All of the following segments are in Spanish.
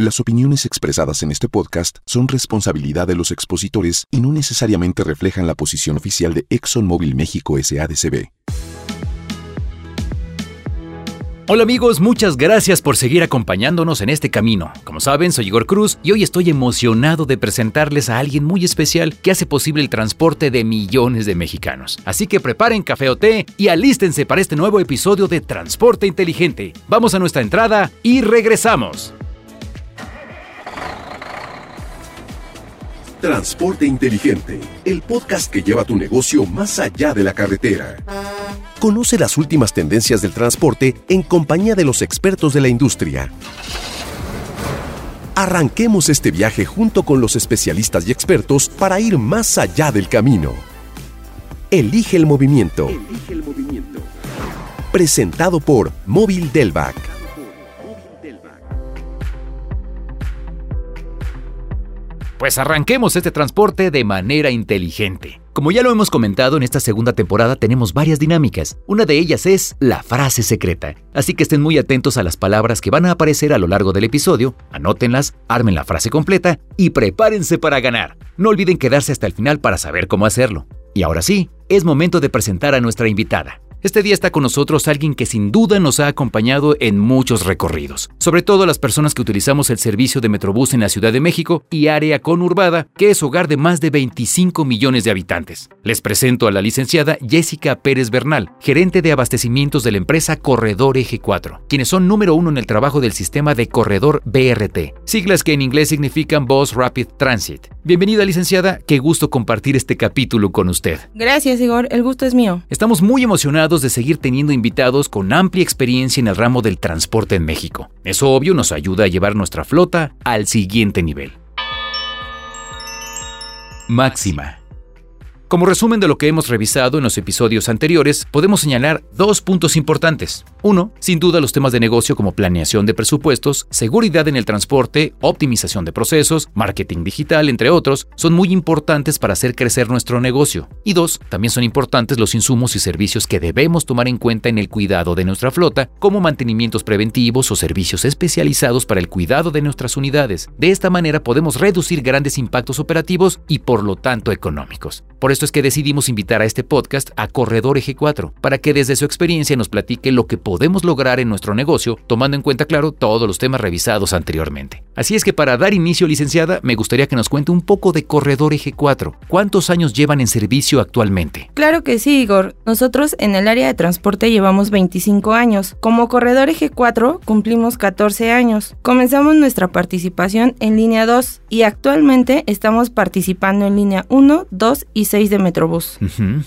Las opiniones expresadas en este podcast son responsabilidad de los expositores y no necesariamente reflejan la posición oficial de ExxonMobil México SADCB. Hola amigos, muchas gracias por seguir acompañándonos en este camino. Como saben, soy Igor Cruz y hoy estoy emocionado de presentarles a alguien muy especial que hace posible el transporte de millones de mexicanos. Así que preparen café o té y alístense para este nuevo episodio de Transporte Inteligente. Vamos a nuestra entrada y regresamos. Transporte Inteligente, el podcast que lleva tu negocio más allá de la carretera. Conoce las últimas tendencias del transporte en compañía de los expertos de la industria. Arranquemos este viaje junto con los especialistas y expertos para ir más allá del camino. Elige el movimiento. Presentado por Móvil Delvac. Pues arranquemos este transporte de manera inteligente. Como ya lo hemos comentado en esta segunda temporada tenemos varias dinámicas. Una de ellas es la frase secreta. Así que estén muy atentos a las palabras que van a aparecer a lo largo del episodio, anótenlas, armen la frase completa y prepárense para ganar. No olviden quedarse hasta el final para saber cómo hacerlo. Y ahora sí, es momento de presentar a nuestra invitada. Este día está con nosotros alguien que sin duda nos ha acompañado en muchos recorridos, sobre todo las personas que utilizamos el servicio de Metrobús en la Ciudad de México y área conurbada, que es hogar de más de 25 millones de habitantes. Les presento a la licenciada Jessica Pérez Bernal, gerente de abastecimientos de la empresa Corredor Eje 4, quienes son número uno en el trabajo del sistema de corredor BRT, siglas que en inglés significan Bus Rapid Transit. Bienvenida licenciada, qué gusto compartir este capítulo con usted. Gracias Igor, el gusto es mío. Estamos muy emocionados de seguir teniendo invitados con amplia experiencia en el ramo del transporte en México. Eso obvio nos ayuda a llevar nuestra flota al siguiente nivel. Máxima. Como resumen de lo que hemos revisado en los episodios anteriores, podemos señalar dos puntos importantes. Uno, sin duda los temas de negocio como planeación de presupuestos, seguridad en el transporte, optimización de procesos, marketing digital, entre otros, son muy importantes para hacer crecer nuestro negocio. Y dos, también son importantes los insumos y servicios que debemos tomar en cuenta en el cuidado de nuestra flota, como mantenimientos preventivos o servicios especializados para el cuidado de nuestras unidades. De esta manera podemos reducir grandes impactos operativos y por lo tanto económicos. Por esto es que decidimos invitar a este podcast a Corredor Eje 4, para que desde su experiencia nos platique lo que podemos lograr en nuestro negocio, tomando en cuenta, claro, todos los temas revisados anteriormente. Así es que para dar inicio, licenciada, me gustaría que nos cuente un poco de Corredor Eje 4. ¿Cuántos años llevan en servicio actualmente? Claro que sí, Igor. Nosotros en el área de transporte llevamos 25 años. Como Corredor Eje 4 cumplimos 14 años. Comenzamos nuestra participación en línea 2 y actualmente estamos participando en línea 1, 2 y 6 de Metrobús.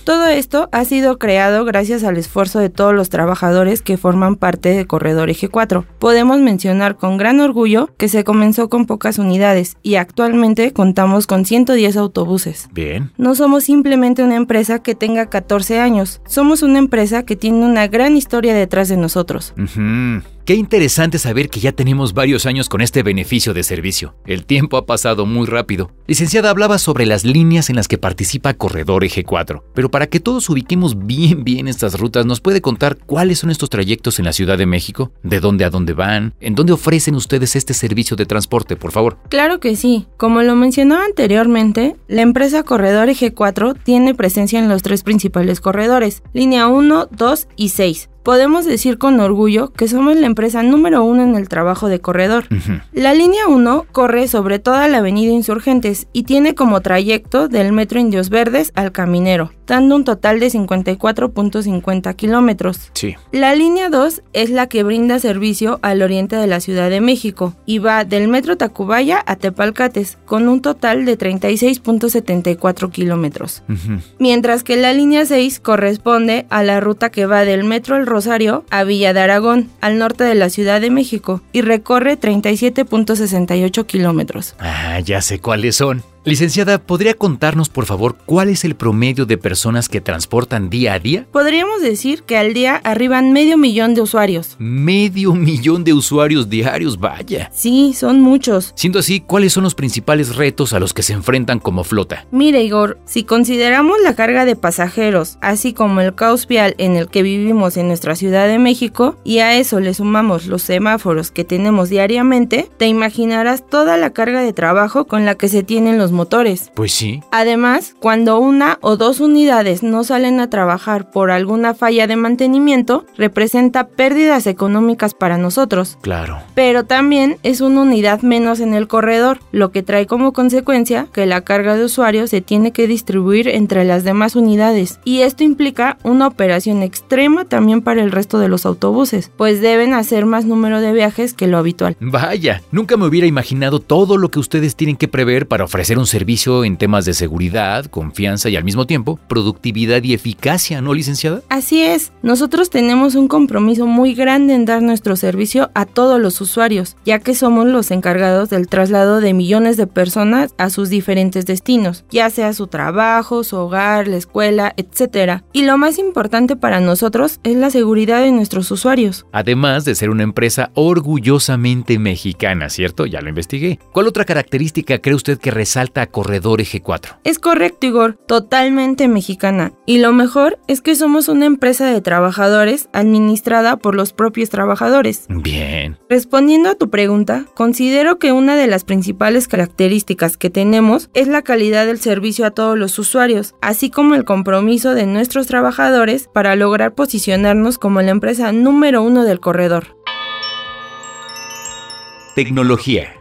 Todo esto ha sido creado gracias al esfuerzo de todos los trabajadores que forman parte de Corredor Eje 4. Podemos mencionar con gran orgullo que se comenzó con pocas unidades y actualmente contamos con 110 autobuses. Bien. No somos simplemente una empresa que tenga 14 años, somos una empresa que tiene una gran historia detrás de nosotros. Qué interesante saber que ya tenemos varios años con este beneficio de servicio. El tiempo ha pasado muy rápido. Licenciada hablaba sobre las líneas en las que participa Corredor Eje 4, pero para que todos ubiquemos bien bien estas rutas, ¿nos puede contar cuáles son estos trayectos en la Ciudad de México? ¿De dónde a dónde van? ¿En dónde ofrecen ustedes este servicio de transporte, por favor? Claro que sí. Como lo mencionaba anteriormente, la empresa Corredor Eje 4 tiene presencia en los tres principales corredores, línea 1, 2 y 6 podemos decir con orgullo que somos la empresa número uno en el trabajo de corredor. La línea 1 corre sobre toda la avenida Insurgentes y tiene como trayecto del metro Indios Verdes al Caminero, dando un total de 54.50 kilómetros. Sí. La línea 2 es la que brinda servicio al oriente de la Ciudad de México y va del metro Tacubaya a Tepalcates, con un total de 36.74 kilómetros. Mientras que la línea 6 corresponde a la ruta que va del metro El Rosario a Villa de Aragón, al norte de la Ciudad de México, y recorre 37.68 kilómetros. Ah, ya sé cuáles son. Licenciada, ¿podría contarnos por favor cuál es el promedio de personas que transportan día a día? Podríamos decir que al día arriban medio millón de usuarios. Medio millón de usuarios diarios, vaya. Sí, son muchos. Siendo así, ¿cuáles son los principales retos a los que se enfrentan como flota? Mire, Igor, si consideramos la carga de pasajeros, así como el caos vial en el que vivimos en nuestra Ciudad de México, y a eso le sumamos los semáforos que tenemos diariamente, te imaginarás toda la carga de trabajo con la que se tienen los motores. Pues sí. Además, cuando una o dos unidades no salen a trabajar por alguna falla de mantenimiento, representa pérdidas económicas para nosotros. Claro. Pero también es una unidad menos en el corredor, lo que trae como consecuencia que la carga de usuarios se tiene que distribuir entre las demás unidades. Y esto implica una operación extrema también para el resto de los autobuses, pues deben hacer más número de viajes que lo habitual. Vaya, nunca me hubiera imaginado todo lo que ustedes tienen que prever para ofrecer un servicio en temas de seguridad, confianza y al mismo tiempo productividad y eficacia, ¿no, licenciada? Así es, nosotros tenemos un compromiso muy grande en dar nuestro servicio a todos los usuarios, ya que somos los encargados del traslado de millones de personas a sus diferentes destinos, ya sea su trabajo, su hogar, la escuela, etc. Y lo más importante para nosotros es la seguridad de nuestros usuarios. Además de ser una empresa orgullosamente mexicana, ¿cierto? Ya lo investigué. ¿Cuál otra característica cree usted que resalta a Corredor Eje 4? Es correcto, Igor, totalmente mexicana. Y lo mejor es que somos una empresa de trabajadores administrada por los propios trabajadores. Bien. Respondiendo a tu pregunta, considero que una de las principales características que tenemos es la calidad del servicio a todos los usuarios, así como el compromiso de nuestros trabajadores para lograr posicionarnos como la empresa número uno del corredor. Tecnología.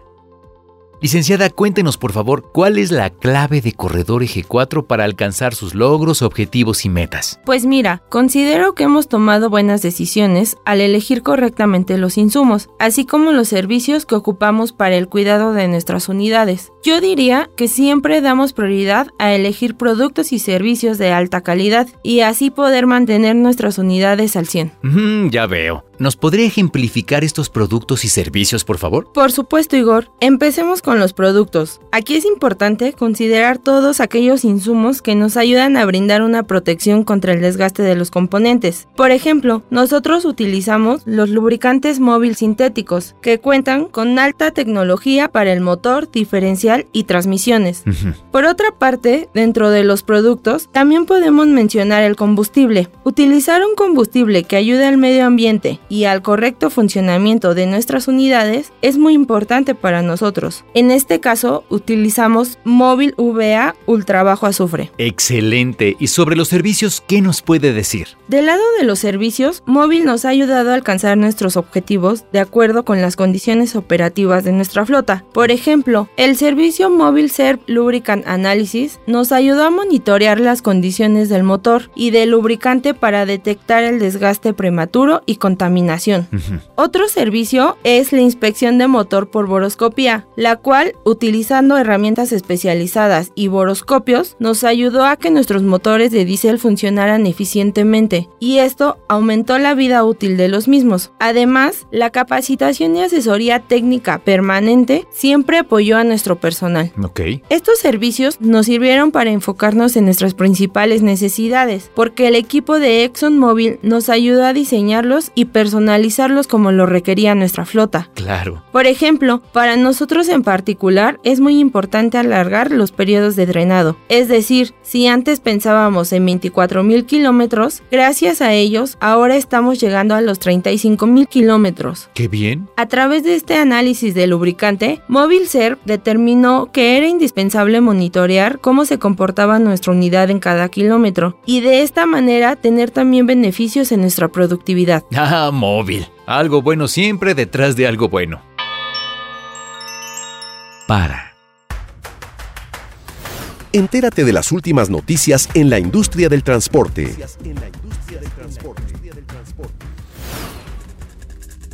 Licenciada, cuéntenos por favor cuál es la clave de Corredor Eje 4 para alcanzar sus logros, objetivos y metas. Pues mira, considero que hemos tomado buenas decisiones al elegir correctamente los insumos, así como los servicios que ocupamos para el cuidado de nuestras unidades. Yo diría que siempre damos prioridad a elegir productos y servicios de alta calidad y así poder mantener nuestras unidades al 100. Mm, ya veo. ¿Nos podría ejemplificar estos productos y servicios, por favor? Por supuesto, Igor. Empecemos con los productos. Aquí es importante considerar todos aquellos insumos que nos ayudan a brindar una protección contra el desgaste de los componentes. Por ejemplo, nosotros utilizamos los lubricantes móvil sintéticos, que cuentan con alta tecnología para el motor, diferencial y transmisiones. Por otra parte, dentro de los productos, también podemos mencionar el combustible. Utilizar un combustible que ayude al medio ambiente y al correcto funcionamiento de nuestras unidades es muy importante para nosotros. En este caso, utilizamos móvil VA ultra bajo azufre. Excelente. ¿Y sobre los servicios, qué nos puede decir? Del lado de los servicios, móvil nos ha ayudado a alcanzar nuestros objetivos de acuerdo con las condiciones operativas de nuestra flota. Por ejemplo, el servicio móvil Serv Lubricant Analysis nos ayudó a monitorear las condiciones del motor y del lubricante para detectar el desgaste prematuro y contaminación otro servicio es la inspección de motor por boroscopía, la cual, utilizando herramientas especializadas y boroscopios, nos ayudó a que nuestros motores de diésel funcionaran eficientemente, y esto aumentó la vida útil de los mismos. Además, la capacitación y asesoría técnica permanente siempre apoyó a nuestro personal. Estos servicios nos sirvieron para enfocarnos en nuestras principales necesidades, porque el equipo de ExxonMobil nos ayudó a diseñarlos y personalizarlos personalizarlos como lo requería nuestra flota. Claro. Por ejemplo, para nosotros en particular es muy importante alargar los periodos de drenado. Es decir, si antes pensábamos en 24 mil kilómetros, gracias a ellos ahora estamos llegando a los 35 mil kilómetros. ¡Qué bien! A través de este análisis de lubricante, MobilServ determinó que era indispensable monitorear cómo se comportaba nuestra unidad en cada kilómetro y de esta manera tener también beneficios en nuestra productividad. Ah, móvil. Algo bueno siempre detrás de algo bueno. Para. Entérate de las últimas noticias en la industria del transporte.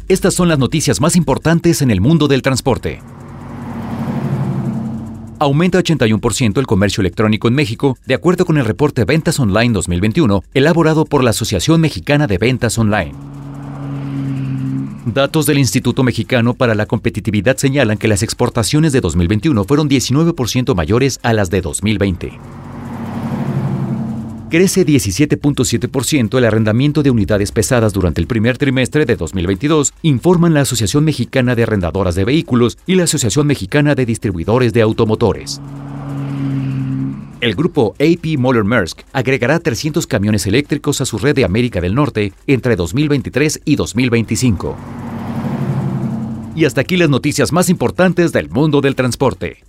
Estas son las noticias más importantes en el mundo del transporte. Aumenta 81% el comercio electrónico en México, de acuerdo con el reporte Ventas Online 2021, elaborado por la Asociación Mexicana de Ventas Online. Datos del Instituto Mexicano para la Competitividad señalan que las exportaciones de 2021 fueron 19% mayores a las de 2020. Crece 17.7% el arrendamiento de unidades pesadas durante el primer trimestre de 2022, informan la Asociación Mexicana de Arrendadoras de Vehículos y la Asociación Mexicana de Distribuidores de Automotores. El grupo AP Moller Maersk agregará 300 camiones eléctricos a su red de América del Norte entre 2023 y 2025. Y hasta aquí las noticias más importantes del mundo del transporte.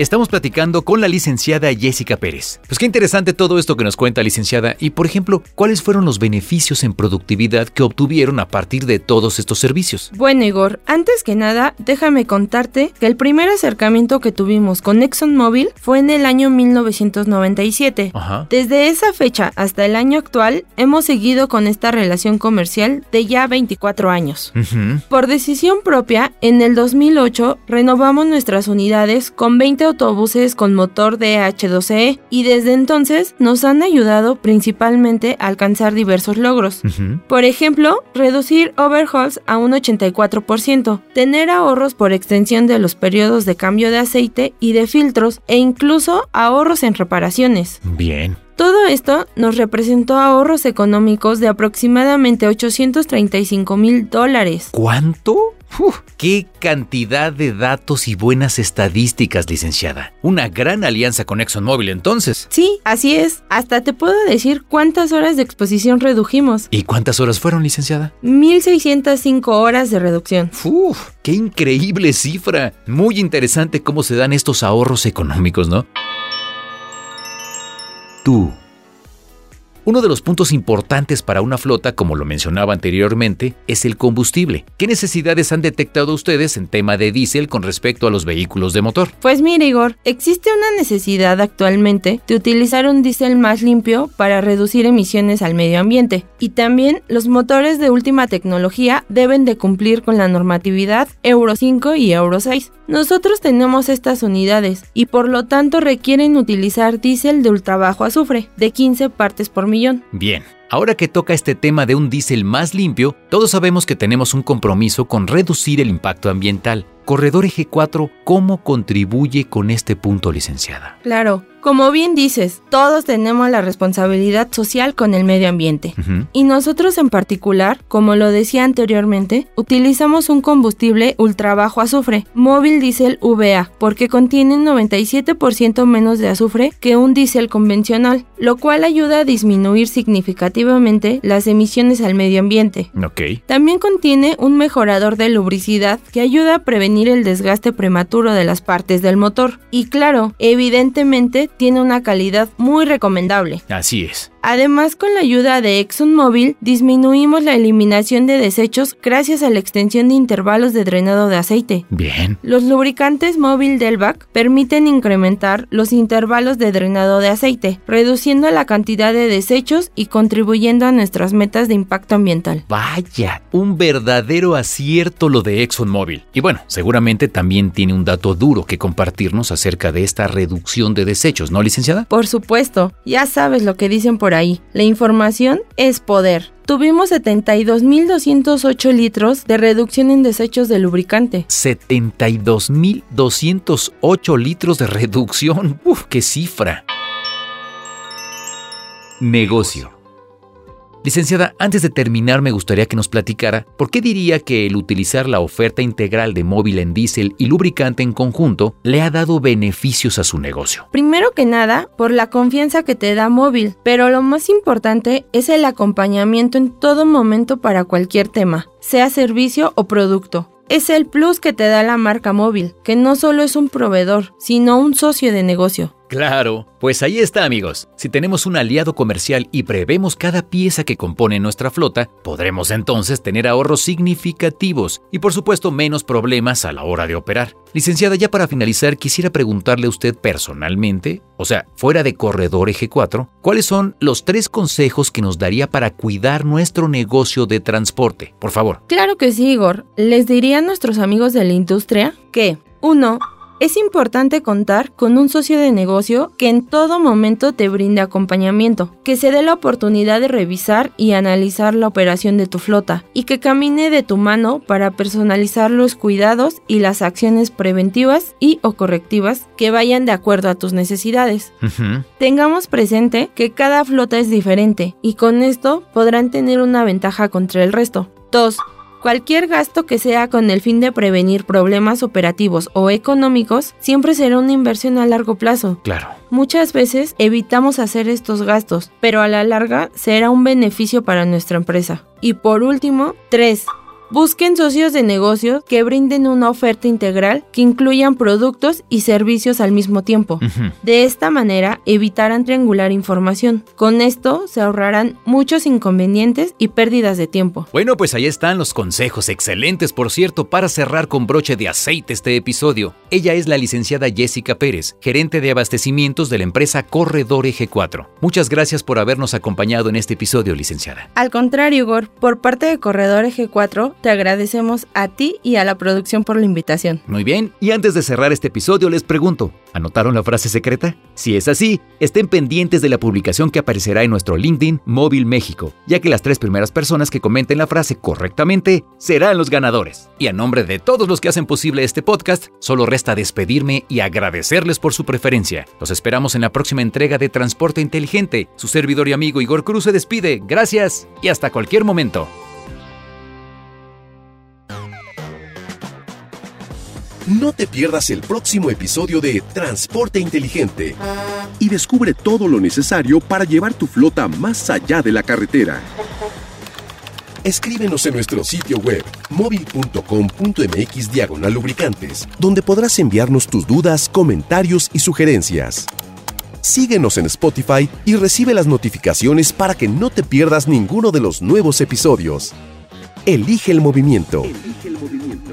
Estamos platicando con la licenciada Jessica Pérez. Pues qué interesante todo esto que nos cuenta, licenciada. Y por ejemplo, ¿cuáles fueron los beneficios en productividad que obtuvieron a partir de todos estos servicios? Bueno, Igor, antes que nada, déjame contarte que el primer acercamiento que tuvimos con ExxonMobil fue en el año 1997. Ajá. Desde esa fecha hasta el año actual, hemos seguido con esta relación comercial de ya 24 años. Ujú. Por decisión propia, en el 2008 renovamos nuestras unidades con 20 autobuses con motor DH12E y desde entonces nos han ayudado principalmente a alcanzar diversos logros. Por ejemplo, reducir overhauls a un 84%, tener ahorros por extensión de los periodos de cambio de aceite y de filtros e incluso ahorros en reparaciones. Bien. Todo esto nos representó ahorros económicos de aproximadamente 835 mil dólares. ¿Cuánto? Uf, ¡Qué cantidad de datos y buenas estadísticas, licenciada! Una gran alianza con ExxonMobil entonces. Sí, así es. Hasta te puedo decir cuántas horas de exposición redujimos. ¿Y cuántas horas fueron, licenciada? 1605 horas de reducción. ¡Uf! ¡Qué increíble cifra! Muy interesante cómo se dan estos ahorros económicos, ¿no? Tú. Uno de los puntos importantes para una flota, como lo mencionaba anteriormente, es el combustible. ¿Qué necesidades han detectado ustedes en tema de diésel con respecto a los vehículos de motor? Pues mira, Igor, existe una necesidad actualmente de utilizar un diésel más limpio para reducir emisiones al medio ambiente. Y también los motores de última tecnología deben de cumplir con la normatividad Euro 5 y Euro 6. Nosotros tenemos estas unidades y por lo tanto requieren utilizar diésel de ultra bajo azufre, de 15 partes por millón. Bien, ahora que toca este tema de un diésel más limpio, todos sabemos que tenemos un compromiso con reducir el impacto ambiental. Corredor Eje 4, ¿cómo contribuye con este punto, licenciada? Claro, como bien dices, todos tenemos la responsabilidad social con el medio ambiente. Y nosotros en particular, como lo decía anteriormente, utilizamos un combustible ultra bajo azufre, móvil diésel VA, porque contiene 97% menos de azufre que un diésel convencional, lo cual ayuda a disminuir significativamente las emisiones al medio ambiente. También contiene un mejorador de lubricidad que ayuda a prevenir el desgaste prematuro de las partes del motor. Y claro, evidentemente tiene una calidad muy recomendable. Así es. Además, con la ayuda de ExxonMobil, disminuimos la eliminación de desechos gracias a la extensión de intervalos de drenado de aceite. Bien. Los lubricantes móvil Delvac permiten incrementar los intervalos de drenado de aceite, reduciendo la cantidad de desechos y contribuyendo a nuestras metas de impacto ambiental. Vaya, un verdadero acierto lo de ExxonMobil. Y bueno, seguramente también tiene un dato duro que compartirnos acerca de esta reducción de desechos, ¿no, licenciada? Por supuesto, ya sabes lo que dicen por ahí, la información es poder. Tuvimos 72.208 litros de reducción en desechos de lubricante. 72.208 litros de reducción. Uf, qué cifra. Negocio. Licenciada, antes de terminar me gustaría que nos platicara por qué diría que el utilizar la oferta integral de móvil en diésel y lubricante en conjunto le ha dado beneficios a su negocio. Primero que nada, por la confianza que te da móvil, pero lo más importante es el acompañamiento en todo momento para cualquier tema, sea servicio o producto. Es el plus que te da la marca móvil, que no solo es un proveedor, sino un socio de negocio. Claro, pues ahí está amigos. Si tenemos un aliado comercial y prevemos cada pieza que compone nuestra flota, podremos entonces tener ahorros significativos y por supuesto menos problemas a la hora de operar. Licenciada, ya para finalizar quisiera preguntarle a usted personalmente, o sea, fuera de Corredor Eje 4, ¿cuáles son los tres consejos que nos daría para cuidar nuestro negocio de transporte? Por favor. Claro que sí, Igor. Les diría a nuestros amigos de la industria que 1. Es importante contar con un socio de negocio que en todo momento te brinde acompañamiento, que se dé la oportunidad de revisar y analizar la operación de tu flota y que camine de tu mano para personalizar los cuidados y las acciones preventivas y o correctivas que vayan de acuerdo a tus necesidades. Tengamos presente que cada flota es diferente y con esto podrán tener una ventaja contra el resto. 2. Cualquier gasto que sea con el fin de prevenir problemas operativos o económicos siempre será una inversión a largo plazo. Claro. Muchas veces evitamos hacer estos gastos, pero a la larga será un beneficio para nuestra empresa. Y por último, 3. Busquen socios de negocios que brinden una oferta integral que incluyan productos y servicios al mismo tiempo. De esta manera evitarán triangular información. Con esto se ahorrarán muchos inconvenientes y pérdidas de tiempo. Bueno, pues ahí están los consejos excelentes, por cierto, para cerrar con broche de aceite este episodio. Ella es la licenciada Jessica Pérez, gerente de abastecimientos de la empresa Corredor Eje 4. Muchas gracias por habernos acompañado en este episodio, licenciada. Al contrario, Igor, por parte de Corredor Eje 4, te agradecemos a ti y a la producción por la invitación. Muy bien, y antes de cerrar este episodio les pregunto, ¿anotaron la frase secreta? Si es así, estén pendientes de la publicación que aparecerá en nuestro LinkedIn Móvil México, ya que las tres primeras personas que comenten la frase correctamente serán los ganadores. Y a nombre de todos los que hacen posible este podcast, solo resta despedirme y agradecerles por su preferencia. Los esperamos en la próxima entrega de Transporte Inteligente. Su servidor y amigo Igor Cruz se despide. Gracias y hasta cualquier momento. No te pierdas el próximo episodio de Transporte Inteligente y descubre todo lo necesario para llevar tu flota más allá de la carretera. Escríbenos en nuestro sitio web móvil.com.mx diagonal lubricantes, donde podrás enviarnos tus dudas, comentarios y sugerencias. Síguenos en Spotify y recibe las notificaciones para que no te pierdas ninguno de los nuevos episodios. Elige el movimiento. Elige el movimiento